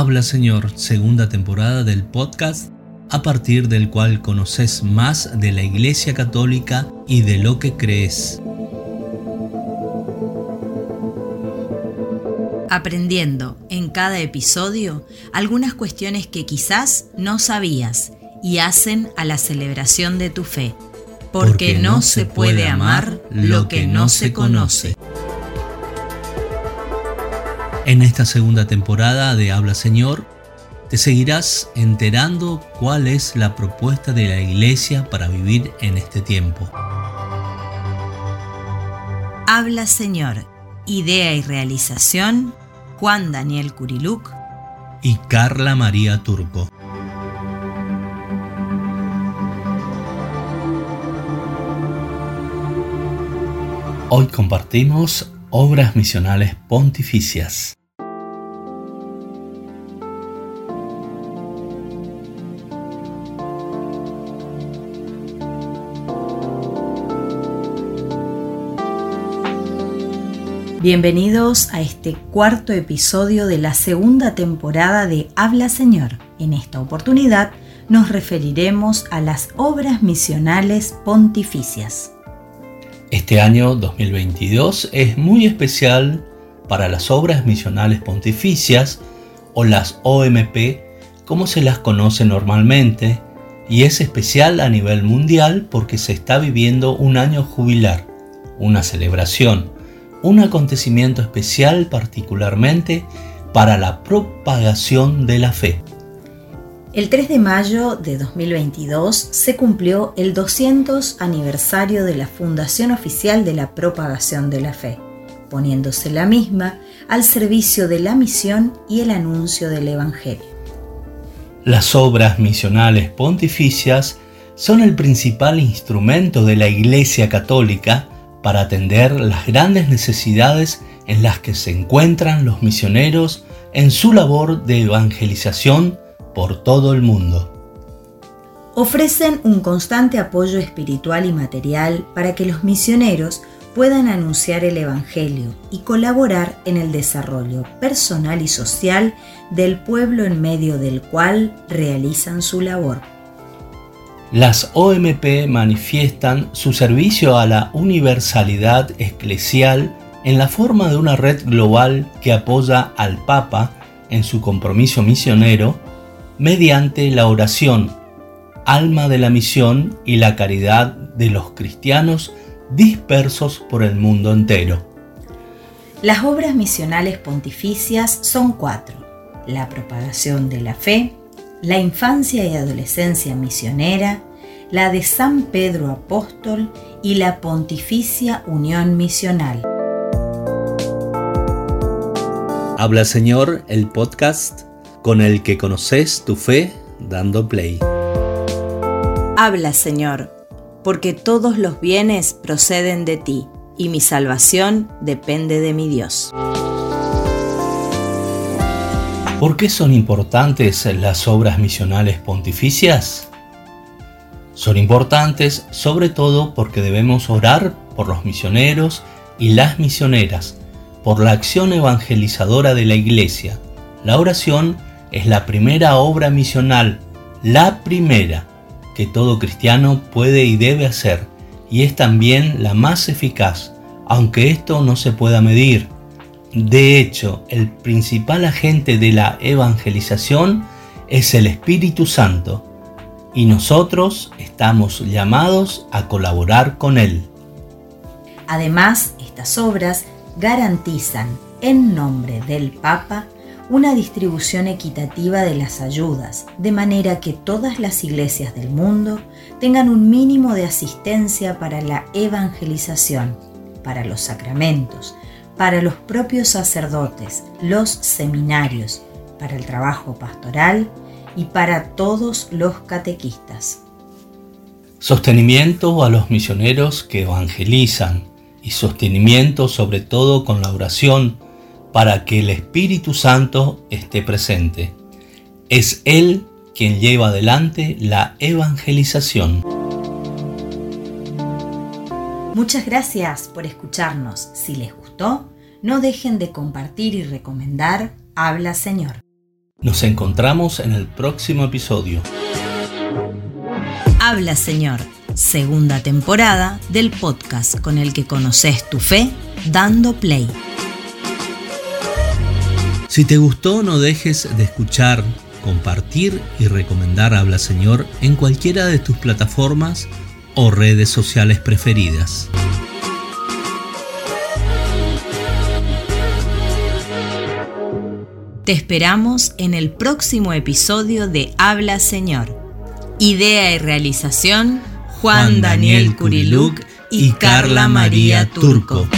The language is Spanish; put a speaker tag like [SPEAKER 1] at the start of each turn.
[SPEAKER 1] Habla Señor, segunda temporada del podcast, a partir del cual conoces más de la Iglesia Católica y de lo que crees.
[SPEAKER 2] Aprendiendo en cada episodio algunas cuestiones que quizás no sabías y hacen a la celebración de tu fe. Porque, no se puede amar lo que no se conoce.
[SPEAKER 1] En esta segunda temporada de Habla Señor, te seguirás enterando cuál es la propuesta de la Iglesia para vivir en este tiempo.
[SPEAKER 2] Habla Señor, idea y realización, Juan Daniel Curiluc
[SPEAKER 1] y Carla María Turco. Hoy compartimos obras misionales pontificias.
[SPEAKER 2] Bienvenidos a este cuarto episodio de la segunda temporada de Habla Señor. En esta oportunidad nos referiremos a las obras misionales pontificias.
[SPEAKER 1] Este año 2022 es muy especial para las obras misionales pontificias o las OMP como se las conoce normalmente y es especial a nivel mundial porque se está viviendo un año jubilar, una celebración, un acontecimiento especial particularmente para la propagación de la fe.
[SPEAKER 2] El 3 de mayo de 2022 se cumplió el 200 aniversario de la fundación oficial de la propagación de la fe, poniéndose la misma al servicio de la misión y el anuncio del Evangelio.
[SPEAKER 1] Las obras misionales pontificias son el principal instrumento de la Iglesia Católica para atender las grandes necesidades en las que se encuentran los misioneros en su labor de evangelización por todo el mundo.
[SPEAKER 2] Ofrecen un constante apoyo espiritual y material para que los misioneros puedan anunciar el Evangelio y colaborar en el desarrollo personal y social del pueblo en medio del cual realizan su labor.
[SPEAKER 1] Las OMP manifiestan su servicio a la universalidad eclesial en la forma de una red global que apoya al Papa en su compromiso misionero mediante la oración, alma de la misión y la caridad de los cristianos dispersos por el mundo entero.
[SPEAKER 2] Las obras misionales pontificias son cuatro. La propagación de la fe, la infancia y adolescencia misionera, la de San Pedro Apóstol y la Pontificia Unión Misional.
[SPEAKER 1] Habla Señor, el podcast con el que conoces tu fe dando play.
[SPEAKER 2] Habla, Señor, porque todos los bienes proceden de ti, y mi salvación depende de mi Dios.
[SPEAKER 1] ¿Por qué son importantes las obras misionales pontificias? Son importantes sobre todo porque debemos orar por los misioneros y las misioneras, por la acción evangelizadora de la Iglesia. La oración es la primera obra misional, la primera que todo cristiano puede y debe hacer, y es también la más eficaz, aunque esto no se pueda medir. De hecho, el principal agente de la evangelización es el Espíritu Santo, y nosotros estamos llamados a colaborar con Él.
[SPEAKER 2] Además, estas obras garantizan, en nombre del Papa, una distribución equitativa de las ayudas, de manera que todas las iglesias del mundo tengan un mínimo de asistencia para la evangelización, para los sacramentos, para los propios sacerdotes, los seminarios, para el trabajo pastoral y para todos los catequistas.
[SPEAKER 1] Sostenimiento a los misioneros que evangelizan y sostenimiento sobre todo con la oración para que el Espíritu Santo esté presente. Es Él quien lleva adelante la evangelización.
[SPEAKER 2] Muchas gracias por escucharnos. Si les gustó, no dejen de compartir y recomendar Habla Señor.
[SPEAKER 1] Nos encontramos en el próximo episodio.
[SPEAKER 2] Habla Señor, segunda temporada del podcast con el que conoces tu fe dando play.
[SPEAKER 1] Si te gustó, no dejes de escuchar, compartir y recomendar Habla Señor en cualquiera de tus plataformas o redes sociales preferidas.
[SPEAKER 2] Te esperamos en el próximo episodio de Habla Señor. Idea y realización Juan, Daniel Curiluc y Carla María Turco.